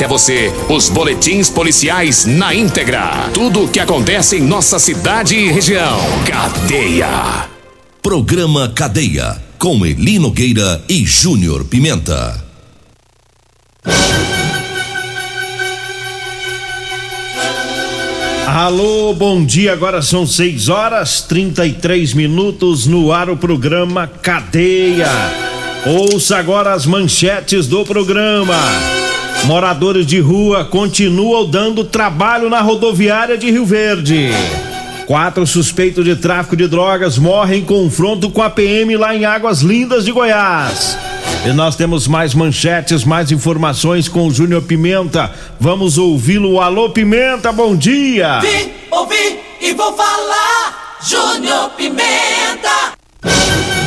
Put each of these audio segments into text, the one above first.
até você os boletins policiais na íntegra. Tudo o que acontece em nossa cidade e região. Cadeia. Programa Cadeia. Com Eli Nogueira e Júnior Pimenta. Alô, bom dia. Agora são 6 horas 33 minutos no ar o programa Cadeia. Ouça agora as manchetes do programa. Moradores de rua continuam dando trabalho na rodoviária de Rio Verde. Quatro suspeitos de tráfico de drogas morrem em confronto com a PM lá em Águas Lindas de Goiás. E nós temos mais manchetes, mais informações com o Júnior Pimenta. Vamos ouvi-lo. Alô, Pimenta, bom dia! Vim, ouvi e vou falar. Júnior Pimenta.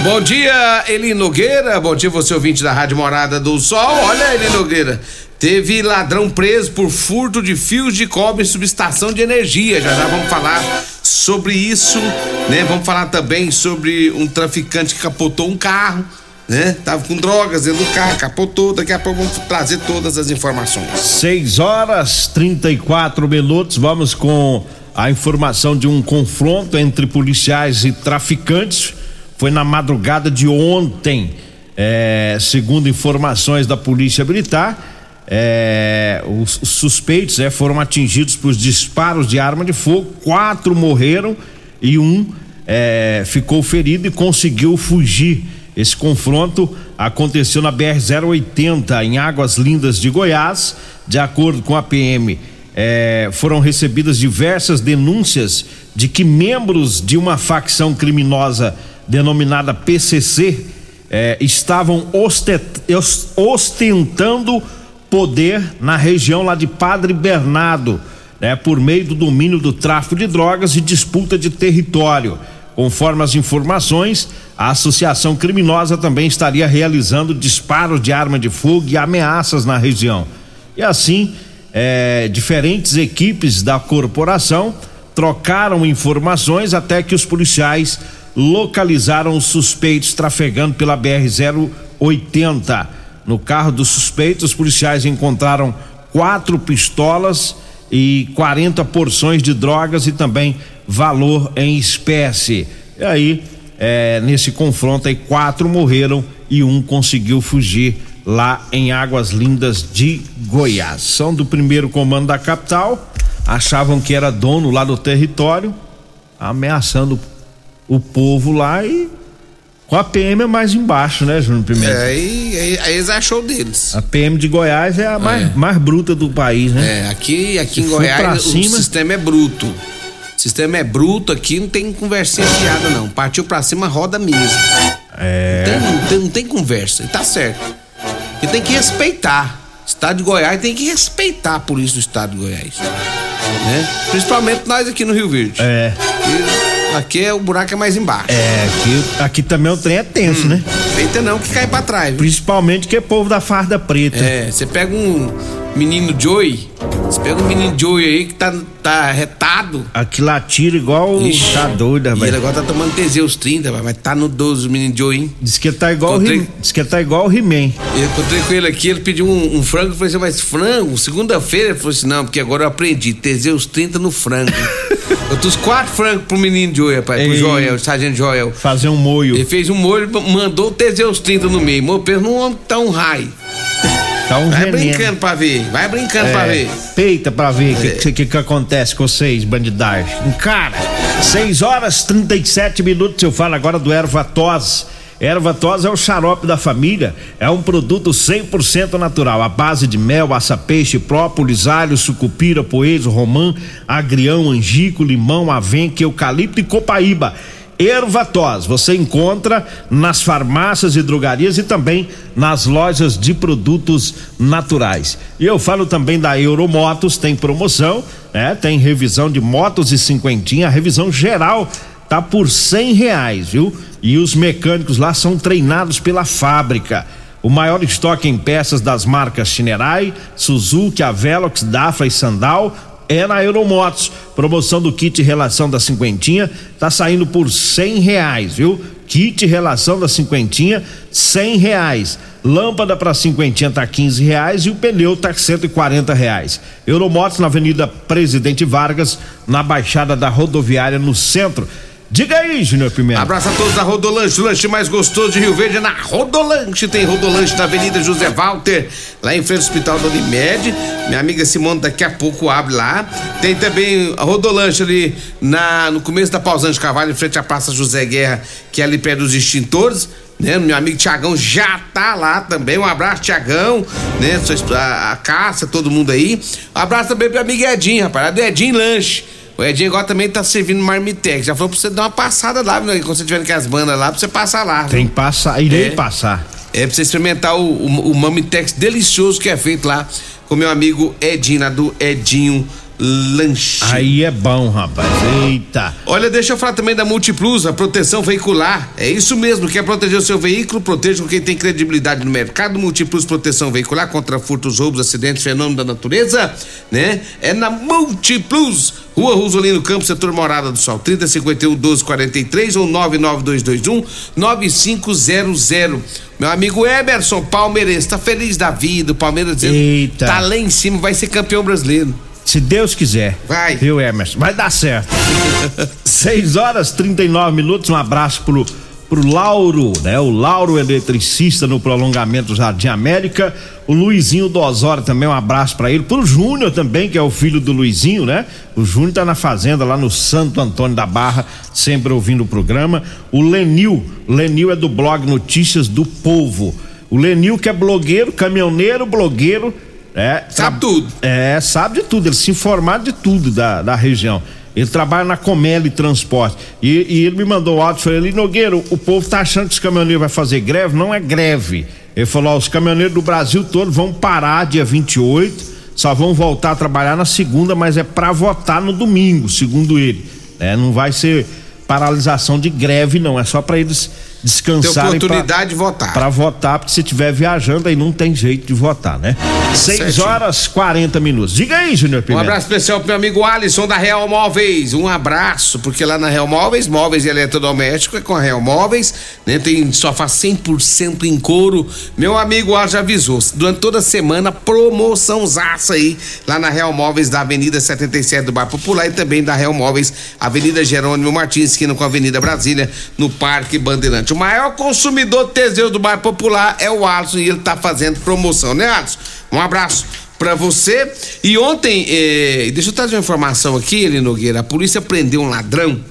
Bom dia, Eli Nogueira. Bom dia, você ouvinte da Rádio Morada do Sol. Olha, Eli Nogueira. Teve ladrão preso por furto de fios de cobre em subestação de energia. Já já vamos falar sobre isso, né? Vamos falar também sobre um traficante que capotou um carro né? Tava com drogas dentro do carro, capotou. Daqui a pouco vamos trazer todas as informações. 6 horas 34 minutos. Vamos com a informação de um confronto entre policiais e traficantes. Foi na madrugada de ontem, é, segundo informações da Polícia Militar. É, os, os suspeitos é, foram atingidos por disparos de arma de fogo. Quatro morreram e um é, ficou ferido e conseguiu fugir. Esse confronto aconteceu na BR-080, em Águas Lindas de Goiás. De acordo com a PM, eh, foram recebidas diversas denúncias de que membros de uma facção criminosa denominada PCC eh, estavam ostentando poder na região lá de Padre Bernardo, né, por meio do domínio do tráfico de drogas e disputa de território. Conforme as informações, a associação criminosa também estaria realizando disparos de arma de fogo e ameaças na região. E assim, é, diferentes equipes da corporação trocaram informações até que os policiais localizaram os suspeitos trafegando pela BR-080. No carro dos suspeitos, os policiais encontraram quatro pistolas e 40 porções de drogas e também valor em espécie. E aí, é, nesse confronto aí, quatro morreram e um conseguiu fugir lá em Águas Lindas de Goiás. São do primeiro comando da capital, achavam que era dono lá do território, ameaçando o povo lá e com a PM é mais embaixo, né, Júnior Pimenta? É, aí, aí, aí eles achou deles. A PM de Goiás é a mais, É. mais bruta do país, né? É, aqui, aqui Se em Goiás o sistema é bruto. O sistema é bruto aqui, não tem conversinha fiada, não. Partiu pra cima, roda mesmo. É. Tem- não, tem, não tem conversa, e tá certo. E tem que respeitar. Estado de Goiás tem que respeitar a polícia do estado de Goiás. Né? Principalmente nós aqui no Rio Verde. É. E aqui é, o buraco é mais embaixo. É, aqui, aqui também o trem é tenso, né? Feita não que cai pra trás. viu? Principalmente que é povo da farda preta. É, você pega um menino Joey, você pega um menino Joey aí que tá, tá retado. Aqui lá tira igual. Ixi, tá doido, E ele rapaz. agora tá tomando Teseus 30, rapaz, mas tá no 12 o menino Joey, hein? Diz que tá igual o Encontrei- He- Diz que tá igual o He-Man. Eu encontrei com ele aqui, ele pediu um, um frango, eu falei assim, mas frango? Segunda-feira? Ele falou assim, não, porque agora eu aprendi, Teseus 30 no frango. eu trouxe quatro frangos pro menino Joey, rapaz, pro Ei. Joel, sargento Joel. Fazer um moio. Ele fez um molho, mandou o Teseus 30 no meio. Mô, pensa num homem que tá um raio. Tá um Vai veneno. brincando pra ver, vai brincando pra É, ver. peita pra ver o que, que, que, que acontece com vocês, bandidagem. Cara, 6 horas 37 minutos. Eu falo agora do erva tos. Erva tos é o xarope da família. É um produto 100% natural. A base de mel, aça-peixe, própolis, alho, sucupira, poejo, romã, agrião, angico, limão, avenca, eucalipto e copaíba. Ervatós. Você encontra nas farmácias e drogarias e também nas lojas de produtos naturais. E eu falo também da Euromotos, tem promoção, né? Tem revisão de motos e cinquentinha, a revisão geral tá por cem reais, viu? E os mecânicos lá são treinados pela fábrica. O maior estoque em peças das marcas Shinerai, Suzuki, Avelox, Dafra e Sandal é na Euromotos. Promoção do kit relação da cinquentinha tá saindo por cem reais, viu? Kit relação da cinquentinha, cem reais. Lâmpada para cinquentinha tá quinze reais e o pneu tá cento e quarenta reais. Euromotos na Avenida Presidente Vargas, na Baixada da Rodoviária, no centro. Diga aí, Júnior Pimenta. Abraço a todos da Rodolanche, o lanche mais gostoso de Rio Verde é na Rodolanche. Tem Rodolanche na Avenida José Walter, lá em frente ao Hospital da Unimed. Minha amiga Simone daqui a pouco abre lá. Tem também a Rodolanche ali na, no começo da Pausante Carvalho, em frente à Praça José Guerra, que é ali perto dos extintores. Né? Meu amigo Tiagão já tá lá também. Um abraço, Tiagão, né? A, a Cássia, todo mundo aí. Um abraço também pro amigo Edinho, rapaz, do Edinho Lanche. O Edinho agora também tá servindo marmitex. Já falou pra você dar uma passada lá, né? quando você tiver com as bandas lá, pra você passar lá. Tem que passar, irei É. passar. É pra você experimentar o, o, o marmitex delicioso que é feito lá com meu amigo Edinho, lá do Edinho Lanche. Aí é bom, rapaz. Eita. Olha, deixa eu falar também da Multiplus, a proteção veicular. É isso mesmo, quer proteger o seu veículo? Proteja com quem tem credibilidade no mercado. Multiplus Proteção Veicular contra furtos, roubos, acidentes, fenômenos da natureza, né? É na Multiplus. Rua Rosolino Campos, setor Morada do Sol, 3051 1243 ou 99221 9500. Meu amigo Emerson Palmeirense, tá feliz da vida. O Palmeiras dizendo, Eita. tá lá em cima, vai ser campeão brasileiro. Se Deus quiser. Vai. Viu, Emerson? Vai dar certo. 6 horas 39 minutos. Um abraço pro, pro Lauro, né? O Lauro eletricista no prolongamento Jardim América. O Luizinho do Osório também, um abraço pra ele. Pro Júnior também, que é o filho do Luizinho, né? O Júnior tá na fazenda lá no Santo Antônio da Barra, sempre ouvindo o programa. O Lenil, Lenil é do blog Notícias do Povo. O Lenil que é blogueiro, caminhoneiro, blogueiro, é, Sabe tudo. é, sabe de tudo, ele se informar de tudo da, da região. Ele trabalha na Comeli Transporte. E, e ele me mandou um áudio e falou: ali, Nogueira, o povo tá achando que os caminhoneiros vai fazer greve. Não é greve. Ele falou: ó, os caminhoneiros do Brasil todo vão parar dia 28, só vão voltar a trabalhar na segunda, mas é para votar no domingo, segundo ele. É, não vai ser paralisação de greve, não. É só para eles Tem descansarem. pra- oportunidade de votar. Pra votar, porque se estiver viajando aí não tem jeito de votar, né? 6 Certinho. horas 40 minutos. Diga aí, Júnior Um Pimenta. abraço especial pro meu amigo Alisson da Real Móveis. Um abraço, porque lá na Real Móveis, móveis e eletrodoméstico é com a Real Móveis, né? Tem sofá 100% em couro. Meu amigo Alisson já avisou, durante toda a semana, promoção zaça aí, lá na Real Móveis da Avenida 77 do Bar Popular e também da Real Móveis, Avenida Jerônimo Martins, esquina com a Avenida Brasília, no Parque Bandeirante. O maior consumidor Teseus do Bar Popular é o Alisson e ele tá fazendo promoção, né, Alisson? Um abraço pra você. E ontem, eh, deixa eu trazer uma informação aqui, Eli Nogueira. A polícia prendeu um ladrão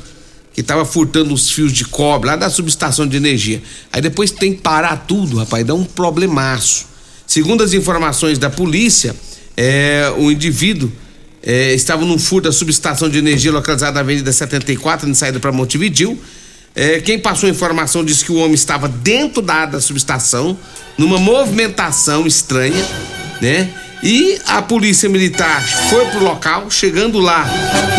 que tava furtando os fios de cobre lá da subestação de energia. Aí depois tem que parar tudo, rapaz, dá um problemaço. Segundo as informações da polícia, eh, o indivíduo eh, estava num furto da subestação de energia localizada na Avenida 74, na saída para Montevidil. Eh, quem passou a informação disse que o homem estava dentro da da subestação, numa movimentação estranha, né? E a polícia militar foi pro local, chegando lá,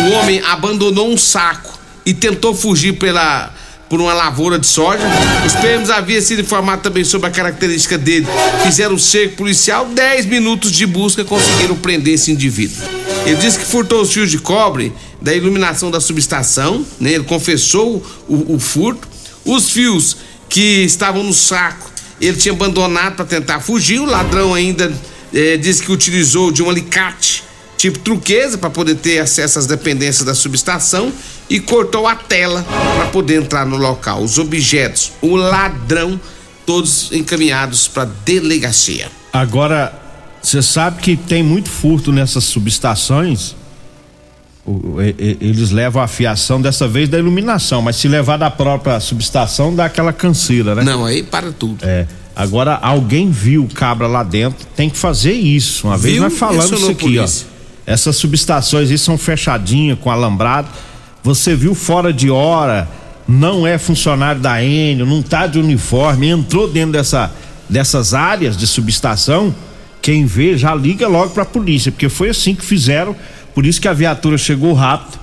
o homem abandonou um saco e tentou fugir pela por uma lavoura de soja. Os PMs haviam sido informados também sobre a característica dele. Fizeram o cerco policial, 10 minutos de busca conseguiram prender esse indivíduo. Ele disse que furtou os fios de cobre da iluminação da subestação, né? Ele confessou o, o furto. Os fios que estavam no saco, ele tinha abandonado para tentar fugir. O ladrão ainda eh, disse que utilizou de um alicate tipo truqueza para poder ter acesso às dependências da subestação e cortou a tela para poder entrar no local. Os objetos, o ladrão, todos encaminhados para delegacia. Agora, você sabe que tem muito furto nessas subestações. Eles levam a fiação dessa vez da iluminação, mas se levar da própria subestação dá aquela canseira, né? Não, aí para tudo. É. Agora, alguém viu o cabra lá dentro, tem que fazer isso. Uma vez Viu? nós falamos isso a aqui, ó. Essas subestações aí são fechadinhas, com alambrado. Você viu fora de hora, não é funcionário da Enio, não tá de uniforme, entrou dentro dessa, dessas áreas de subestação, quem vê já liga logo pra polícia, porque foi assim que fizeram, por isso que a viatura chegou rápido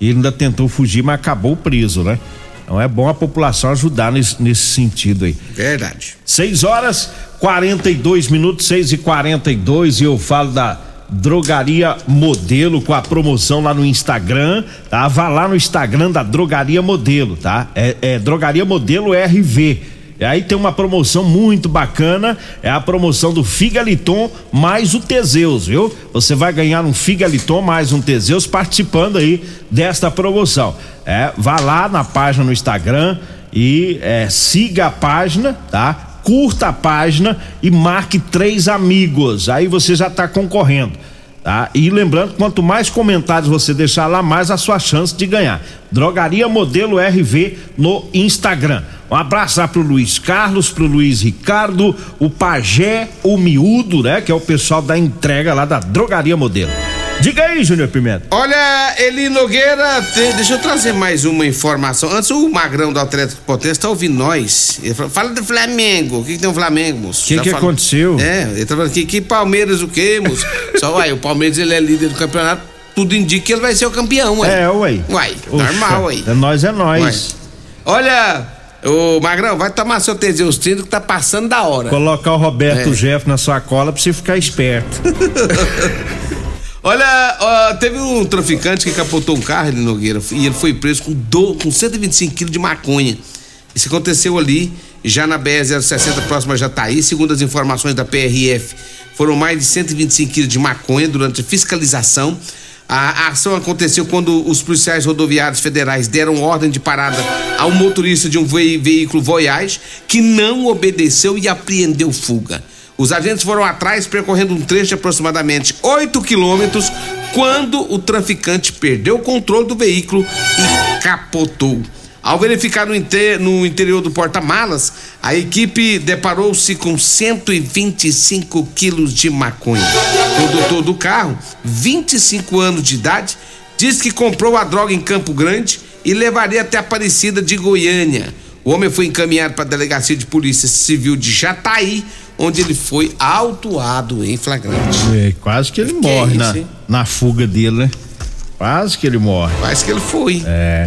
e ele ainda tentou fugir, mas acabou preso, né? Então é bom a população ajudar nesse, nesse sentido aí. Verdade. 6 horas 42 minutos, 6 e 42 e eu falo da Drogaria Modelo com a promoção lá no Instagram, tá? Vá lá no Instagram da Drogaria Modelo, tá? É, é Drogaria Modelo RV. E aí tem uma promoção muito bacana, é a promoção do Figaliton mais o Teseus, viu? Você vai ganhar um Figaliton mais um Teseus participando aí desta promoção. É, vá lá na página no Instagram e é, siga a página, tá? Curta a página e marque três amigos. Aí você já está concorrendo. Tá? E lembrando, quanto mais comentários você deixar lá, mais a sua chance de ganhar. Drogaria Modelo RV no Instagram. Um abraço lá pro Luiz Carlos, pro Luiz Ricardo, o Pajé, o Miúdo, né? Que é o pessoal da entrega lá da Drogaria Modelo. Diga aí, Júnior Pimenta. Olha, Eli Nogueira, te- deixa eu trazer mais uma informação. Antes, o Magrão do Atlético Potência tá ouvindo nós. Ele fala, fala do Flamengo. O que, que tem o Flamengo, moço? Que Tá que aconteceu? É, ele tá falando que, que Palmeiras o quê, moço? Só, uai, o Palmeiras ele é líder do campeonato, tudo indica que ele vai ser o campeão, uai. É, uai. Uai, Oxa, normal aí. É nós, é nós. Olha, ô Magrão, vai tomar seu Teseus 30 que tá passando da hora. Colocar o Roberto É. Jeff na sua cola pra você ficar esperto. Olha, ó, teve um traficante que capotou um carro ali Nogueira e ele foi preso com, do, com 125 quilos de maconha. Isso aconteceu ali, já na BR-060, próxima a Jataí. Segundo as informações da PRF, foram mais de 125 quilos de maconha durante a fiscalização. A, ação aconteceu quando os policiais rodoviários federais deram ordem de parada ao motorista de um vei- veículo Voyage que não obedeceu e apreendeu fuga. Os agentes foram atrás, percorrendo um trecho de aproximadamente 8 quilômetros, quando o traficante perdeu o controle do veículo e capotou. Ao verificar no, inte- no interior do porta-malas, a equipe deparou-se com 125 quilos de maconha. O condutor do carro, 25 anos de idade, diz que comprou a droga em Campo Grande e levaria até Aparecida de Goiânia. O homem foi encaminhado para a delegacia de polícia civil de Jataí, onde ele foi autuado em flagrante. É, quase que ele Que morre é na, na fuga dele, né? Quase que ele morre. Parece que ele foi. É.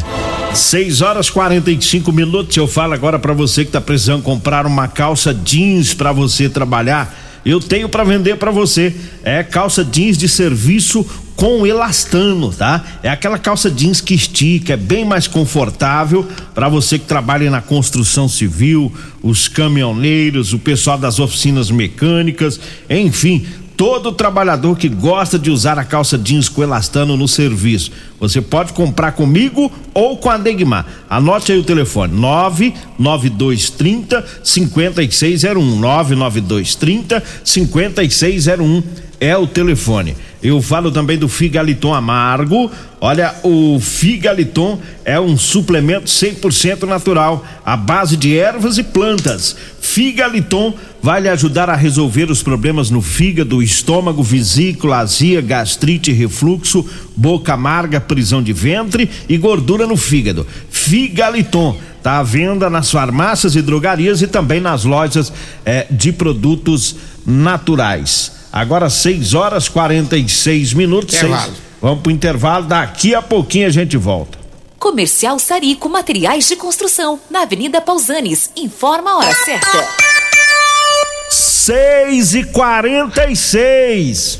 6 horas 45 minutos. Eu falo agora pra você que tá precisando comprar uma calça jeans pra você trabalhar. Eu tenho pra vender pra você. É calça jeans de serviço com elastano, tá? É aquela calça jeans que estica, é bem mais confortável pra você que trabalha na construção civil, os caminhoneiros, o pessoal das oficinas mecânicas, enfim, todo trabalhador que gosta de usar a calça jeans com elastano no serviço. Você pode comprar comigo ou com a Degmar. Anote aí o telefone: 99230 5601. 99230 5601 é o telefone. Eu falo também do Figaliton Amargo. Olha, o Figaliton é um suplemento 100% natural, à base de ervas e plantas. Figaliton vai lhe ajudar a resolver os problemas no fígado, estômago, vesícula, azia, gastrite, refluxo, boca amarga, prisão de ventre e gordura no fígado. Figaliton está à venda nas farmácias e drogarias e também nas lojas eh, de produtos naturais. Agora 6 horas 46 minutos. Intervalo. seis- Vamos pro intervalo, daqui a pouquinho a gente volta. Comercial Sarico Materiais de Construção, na Avenida Pausanes. Informa a hora certa. 6 e 46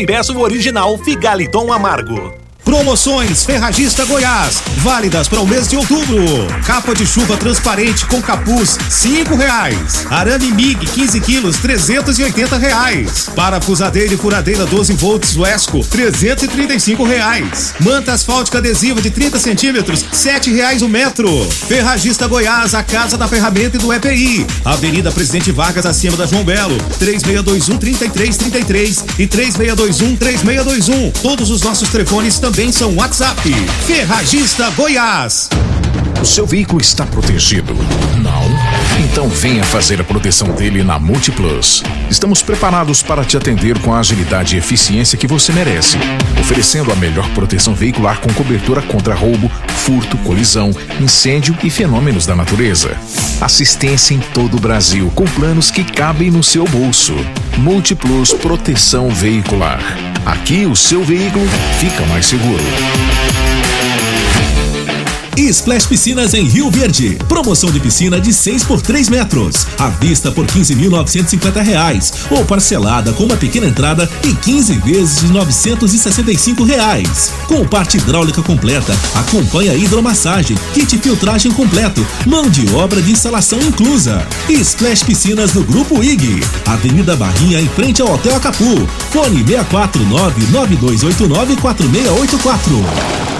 e peça o original Figaliton Amargo. Promoções Ferragista Goiás, válidas para o mês de outubro. Capa de chuva transparente com capuz, cinco reais. Arame MIG 15 quilos, 380 reais. Parafusadeira e furadeira 12 volts Wesco, 335 reais. Manta asfáltica adesiva de 30 centímetros, sete reais o metro. Ferragista Goiás, a casa da ferramenta e do EPI. Avenida Presidente Vargas, acima da João Belo, 3621 3333 e 3621 3621. Todos os nossos telefones também são WhatsApp. Ferragista Goiás. O seu veículo está protegido? Não? Então venha fazer a proteção dele na Multiplus. Estamos preparados para te atender com a agilidade e eficiência que você merece, oferecendo a melhor proteção veicular com cobertura contra roubo, furto, colisão, incêndio e fenômenos da natureza. Assistência em todo o Brasil com planos que cabem no seu bolso. Multiplus Proteção Veicular. Aqui o seu veículo fica mais seguro. Splash Piscinas em Rio Verde. Promoção de piscina de 6 por 3 metros. À vista por 15.950 reais. Ou parcelada com uma pequena entrada e 15 vezes de 965 reais. Com parte hidráulica completa, acompanha hidromassagem, kit filtragem completo, mão de obra de instalação inclusa. Splash Piscinas no Grupo IG. Avenida Barrinha em frente ao Hotel Acapu. Fone 649 9289 4684.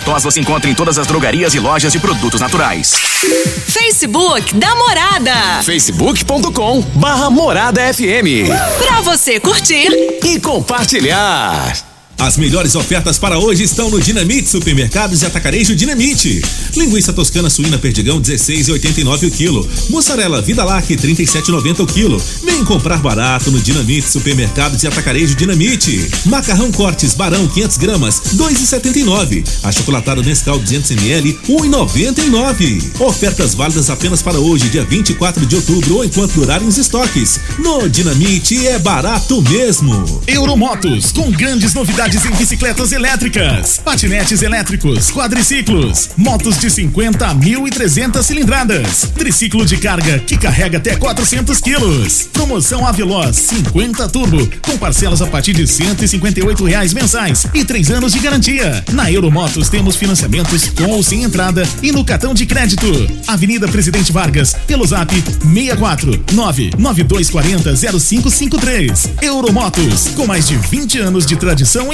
tos você encontra em todas as drogarias e lojas de produtos naturais. Facebook da Morada. facebook.com barra Morada FM. Pra você curtir e compartilhar. As melhores ofertas para hoje estão no Dinamite Supermercados e Atacarejo Dinamite. Linguiça toscana suína perdigão 16,89 o quilo. Mussarela Vida Lac 37,90 o quilo. Vem comprar barato no Dinamite Supermercados e Atacarejo Dinamite. Macarrão Cortes Barão 500 gramas 2,79. Achocolatado Nescau 200 ml 1,99. Ofertas válidas apenas para hoje, dia 24 de outubro ou enquanto durarem os estoques. No Dinamite é barato mesmo. Euromotos com grandes novidades em bicicletas elétricas, patinetes elétricos, quadriciclos, motos de 50 a 1.300 cilindradas, triciclo de carga que carrega até 400 quilos. Promoção Aveloz 50 Turbo, com parcelas a partir de 158 reais mensais e três anos de garantia. Na Euromotos temos financiamentos com ou sem entrada e no cartão de crédito. Avenida Presidente Vargas, pelo zap 64 99240 0553. Euromotos, com mais de 20 anos de tradição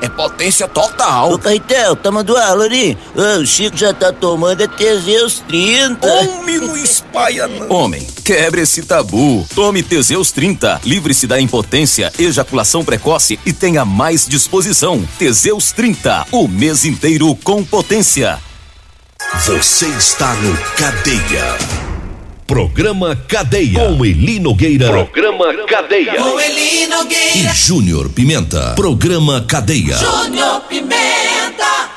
é potência total. Ô, Caetel, toma do ar, Lorim. Ô, o Chico já tá tomando é Teseus 30. Homem, não espalha não. Homem, quebre esse tabu. Tome Teseus 30. Livre-se da impotência, ejaculação precoce e tenha mais disposição. Teseus 30. O mês inteiro com potência. Você está no Cadeia. Programa Cadeia. Com Eli Nogueira. Programa Cadeia. Com Eli Nogueira. E Júnior Pimenta. Programa Cadeia. Júnior Pimenta.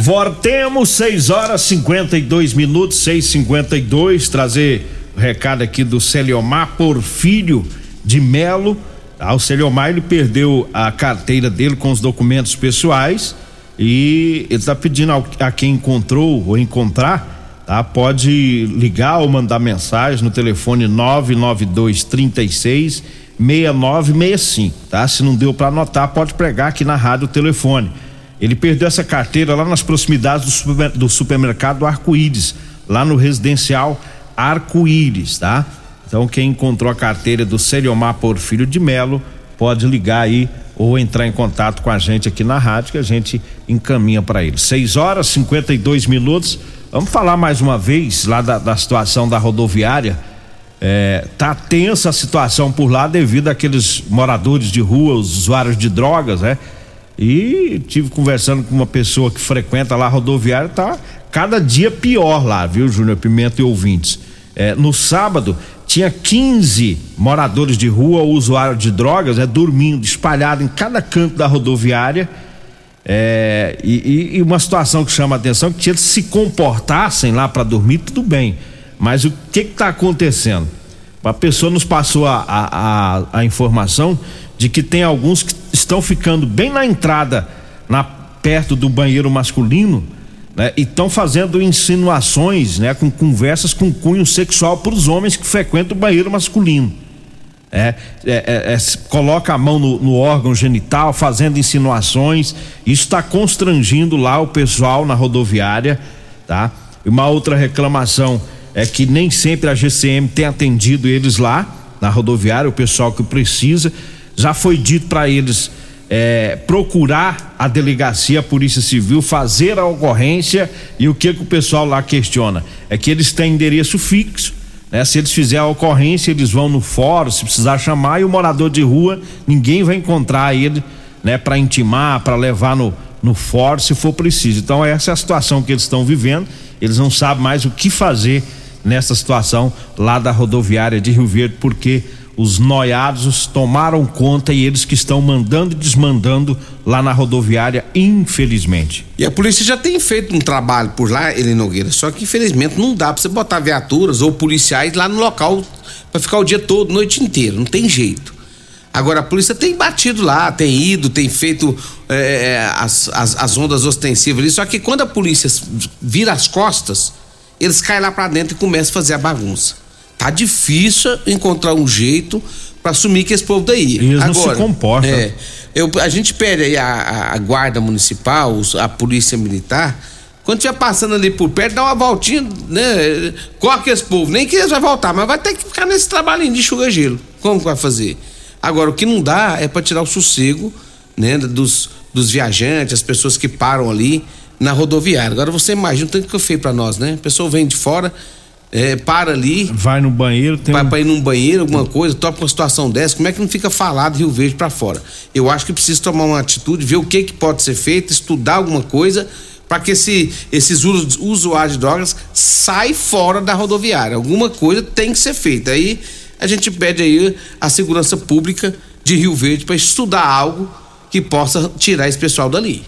Voltemos 6 horas 52 minutos, 6:52 trazer recado aqui do Celiomar Porfírio de Melo. Ah, o Celiomar ele perdeu a carteira dele com os documentos pessoais e ele está pedindo a quem encontrou ou encontrar, tá? Pode ligar ou mandar mensagem no telefone 992 36 6965, tá? Se não deu para anotar, pode pregar aqui na rádio o telefone. Ele perdeu essa carteira lá nas proximidades do, super, do supermercado Arco-Íris, lá no residencial Arco-Íris, tá? Então quem encontrou a carteira do Seriomar Porfírio de Melo pode ligar aí ou entrar em contato com a gente aqui na rádio que a gente encaminha para ele. 6 horas 52 minutos. Vamos falar mais uma vez lá da, da situação da rodoviária. É, tá tensa a situação por lá devido àqueles moradores de rua, os usuários de drogas, né? E tive conversando com uma pessoa que frequenta lá a rodoviária, tá cada dia pior lá, viu, Júnior Pimenta e ouvintes. É, no sábado tinha 15 moradores de rua usuários de drogas, né, dormindo, espalhado em cada canto da rodoviária. É, e, e, uma situação que chama a atenção que eles se comportassem lá para dormir, tudo bem. Mas o que está acontecendo? A pessoa nos passou a, a, a, a informação de que tem alguns que estão ficando bem na entrada, na perto do banheiro masculino, né? E estão fazendo insinuações, né? Com conversas com cunho sexual para os homens que frequentam o banheiro masculino. É, é, é, é coloca a mão no, no, órgão genital, fazendo insinuações. Isso está constrangindo lá o pessoal na rodoviária, tá? E uma outra reclamação é que nem sempre a GCM tem atendido eles lá na rodoviária, o pessoal que precisa já foi dito para eles é, procurar a delegacia, a Polícia Civil, fazer a ocorrência e o que, que o pessoal lá questiona? É que eles têm endereço fixo, né? Se eles fizerem a ocorrência, eles vão no fórum, se precisar chamar, e o morador de rua, ninguém vai encontrar ele, né? Para intimar, para levar no, no fórum se for preciso. Então essa é a situação que eles estão vivendo, eles não sabem mais o que fazer nessa situação lá da rodoviária de Rio Verde, porque os noiados tomaram conta e eles que estão mandando e desmandando lá na rodoviária, infelizmente. E a polícia já tem feito um trabalho por lá, ele Nogueira, só que infelizmente não dá para você botar viaturas ou policiais lá no local para ficar o dia todo, noite inteira, não tem jeito. Agora a polícia tem batido lá, tem ido, tem feito é, é as, as, as, ondas ostensivas ali, só que quando a polícia vira as costas, eles caem lá para dentro e começam a fazer a bagunça tá difícil encontrar um jeito para assumir que esse povo daí. Eles Agora, não se comportam. É, eu, a gente pede aí a, a, guarda municipal, a polícia militar, quando estiver passando ali por perto, dá uma voltinha, né? Corre esse povo, nem que eles vão voltar, mas vai ter que ficar nesse trabalhinho de enxugar gelo. Como que vai fazer? Agora, o que não dá é para tirar o sossego, né? Dos, dos viajantes, as pessoas que param ali na rodoviária. Agora você imagina o tanto que eu feio para nós, né? A pessoa vem de fora, é, para ali. Vai no banheiro, tem. Vai um... para ir num banheiro, alguma coisa, topa uma situação dessa, como é que não fica falado Rio Verde para fora? Eu acho que precisa tomar uma atitude, ver o que, que pode ser feito, estudar alguma coisa para que esse, esses usuários de drogas saem fora da rodoviária. Alguma coisa tem que ser feita. Aí a gente pede aí a segurança pública de Rio Verde para estudar algo que possa tirar esse pessoal dali.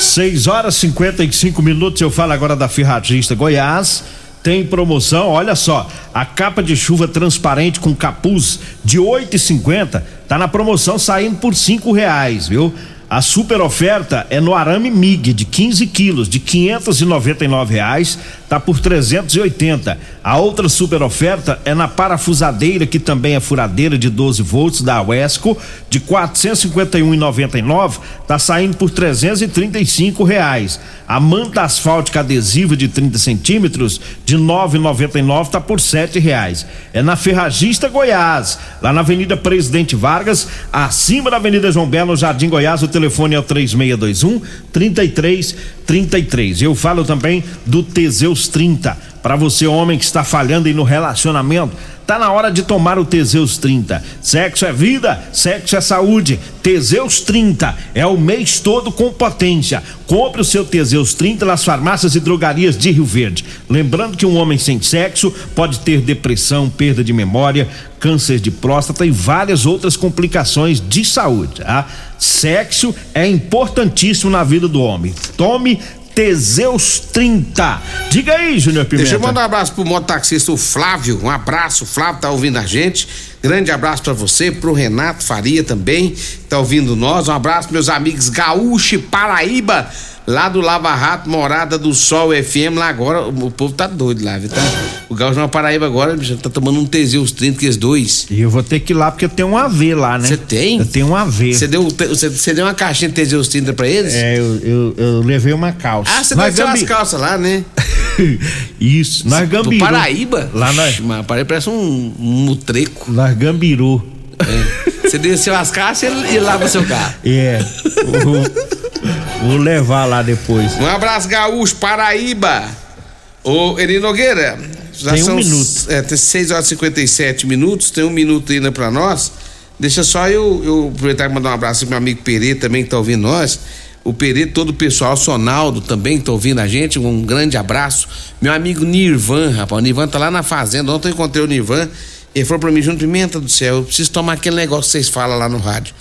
6 horas e 55 minutos. Eu falo agora da Ferragista Goiás tem promoção, olha só, a capa de chuva transparente com capuz de oito e cinquenta tá na promoção saindo por cinco reais, viu? A super oferta é no arame MIG de 15 quilos de 599 reais, tá por 380. A outra super oferta é na parafusadeira que também é furadeira de 12 volts da Wesco de 451,99, tá saindo por 335 reais. A manta asfáltica adesiva de 30 centímetros de 9,99 tá por sete reais. É na Ferragista Goiás, lá na Avenida Presidente Vargas, acima da Avenida João Belo, Jardim Goiás, o telefone é o 3621 3333. Eu falo também do Teseus 30. Para você, homem que está falhando aí no relacionamento, Tá na hora de tomar o Teseus 30. Sexo é vida, sexo é saúde. Teseus 30 é o mês todo com potência. Compre o seu Teseus 30 nas farmácias e drogarias de Rio Verde. Lembrando que um homem sem sexo pode ter depressão, perda de memória, câncer de próstata e várias outras complicações de saúde. Tá? Sexo é importantíssimo na vida do homem. Tome Teseus 30. Diga aí, Júnior Pimenta. Deixa eu mandar um abraço pro mototaxista o Flávio. Um abraço, Flávio tá ouvindo a gente. Grande abraço para você, pro Renato Faria também, tá ouvindo nós. Um abraço meus amigos Gaúcho e Paraíba, lá do Lava Rato, Morada do Sol FM. Lá agora o povo tá doido lá, viu? Tá? O Gaúcho na Paraíba agora bicho, tá tomando um Teseus 30, que os dois. E eu vou ter que ir lá porque eu tenho um AV lá, né? Você tem? Eu tenho um AV. Você deu, você, você deu uma caixinha de Teseus 30 pra eles? É, eu, eu, eu levei uma calça. Ah, você Nós deu umas gambi- calças lá, né? Isso, nós Do. Paraíba? Lá nós, Mas Paraíba parece um, um mutreco. nós gambiru. É. Você desceu as caixas e lava seu carro. É. Vou, vou levar lá depois. Um abraço, Gaúcho, Paraíba. Ô, Eri Nogueira, já Tem um são minuto. É, tem 6 horas e 57 minutos, tem um minuto ainda pra nós. Deixa só eu, eu aproveitar e mandar um abraço pro meu amigo Perê também que tá ouvindo nós. O Perê, todo o pessoal, Sonaldo também tá ouvindo a gente. Um grande abraço. Meu amigo Nirvan, rapaz. O Nirvan tá lá na fazenda. Ontem eu encontrei o Nirvan. Ele falou pra mim, Junto Pimenta do céu, eu preciso tomar aquele negócio que vocês falam lá no rádio.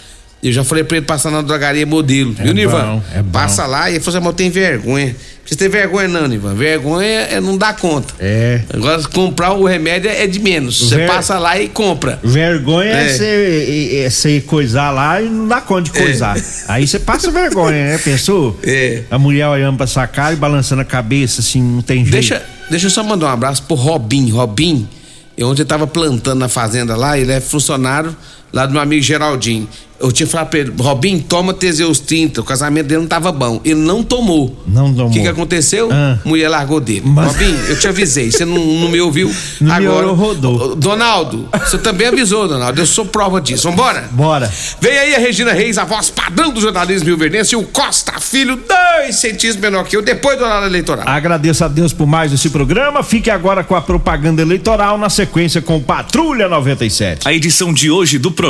Eu já falei pra ele passar na drogaria modelo, É viu, Nivan? é. Passa lá e ele falou assim, mas tem vergonha. Você tem vergonha não, Nivan. Vergonha é não dar conta. É. Agora, comprar o remédio é de menos. Você Ver- passa lá e compra. Vergonha é É. você é coisar lá e não dá conta de coisar. Aí você passa vergonha, né? Pensou? É. A mulher olhando pra sua cara e balançando a cabeça, assim, não tem jeito. Deixa, deixa eu só mandar um abraço pro Robin. Robin, eu ontem tava plantando na fazenda lá, ele é funcionário lá do meu amigo Geraldinho. Eu tinha falado pra ele, Robin, toma Teseus 30. O casamento dele não tava bom. Ele não tomou. Não tomou. O que que aconteceu? Ah. Mulher largou dele. Mas- Robin, eu te avisei, você não, não me ouviu. Não me Agora, ouviu, rodou. Donaldo, você também avisou, Donaldo. Eu sou prova disso. Vambora? Bora. Vem aí a Regina Reis, a voz padrão do jornalismo rio-verdense, e o Costa Filho, dois centímetros menor que eu, depois do horário eleitoral. Agradeço a Deus por mais esse programa. Fique agora com a propaganda eleitoral na sequência com Patrulha 97. A edição de hoje do programa